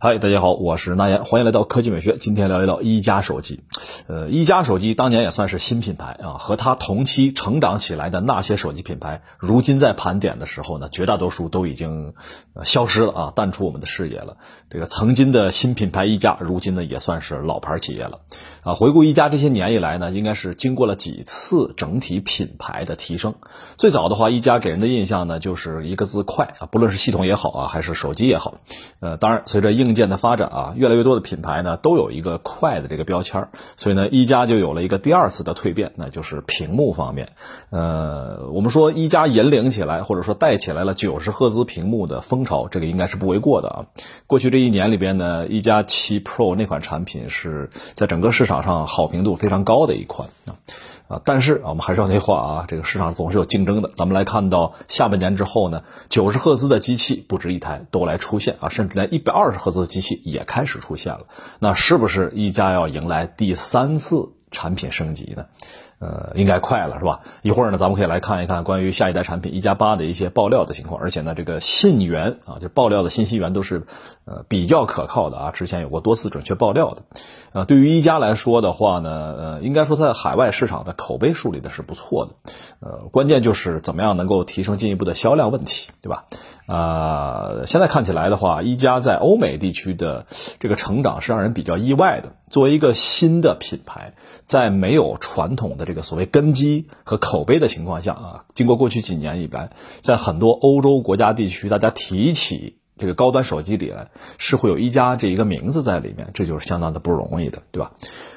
嗨，大家好，我是那言，欢迎来到科技美学。今天聊一聊一加手机。呃，一加手机当年也算是新品牌啊，和它同期成长起来的那些手机品牌，如今在盘点的时候呢，绝大多数都已经消失了啊，淡出我们的视野了。这个曾经的新品牌一加，如今呢也算是老牌企业了啊。回顾一加这些年以来呢，应该是经过了几次整体品牌的提升。最早的话，一加给人的印象呢，就是一个字快啊，不论是系统也好啊，还是手机也好。呃，当然随着硬硬件的发展啊，越来越多的品牌呢都有一个快的这个标签所以呢，一加就有了一个第二次的蜕变，那就是屏幕方面。呃，我们说一加引领起来，或者说带起来了九十赫兹屏幕的风潮，这个应该是不为过的啊。过去这一年里边呢，一加七 Pro 那款产品是在整个市场上好评度非常高的一款啊。但是，我们还是要那话啊，这个市场总是有竞争的。咱们来看到下半年之后呢，九十赫兹的机器不止一台都来出现啊，甚至连一百二十赫兹的机器也开始出现了。那是不是一加要迎来第三次产品升级呢？呃，应该快了，是吧？一会儿呢，咱们可以来看一看关于下一代产品一加八的一些爆料的情况。而且呢，这个信源啊，就爆料的信息源都是呃比较可靠的啊，之前有过多次准确爆料的。呃，对于一加来说的话呢，呃，应该说在海外市场的口碑树立的是不错的。呃，关键就是怎么样能够提升进一步的销量问题，对吧？啊，现在看起来的话，一加在欧美地区的这个成长是让人比较意外的。作为一个新的品牌，在没有传统的这个所谓根基和口碑的情况下啊，经过过去几年以来，在很多欧洲国家地区，大家提起这个高端手机里来，是会有一加这一个名字在里面，这就是相当的不容易的，对吧？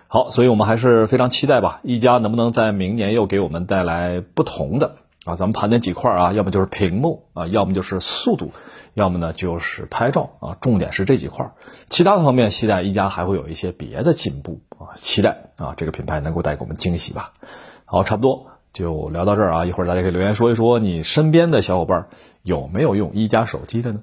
好，所以我们还是非常期待吧，一加能不能在明年又给我们带来不同的啊？咱们盘点几块啊，要么就是屏幕啊，要么就是速度。要么呢就是拍照啊，重点是这几块儿，其他的方面期待一加还会有一些别的进步啊，期待啊这个品牌能够带给我们惊喜吧。好，差不多就聊到这儿啊，一会儿大家可以留言说一说你身边的小伙伴有没有用一加手机的呢？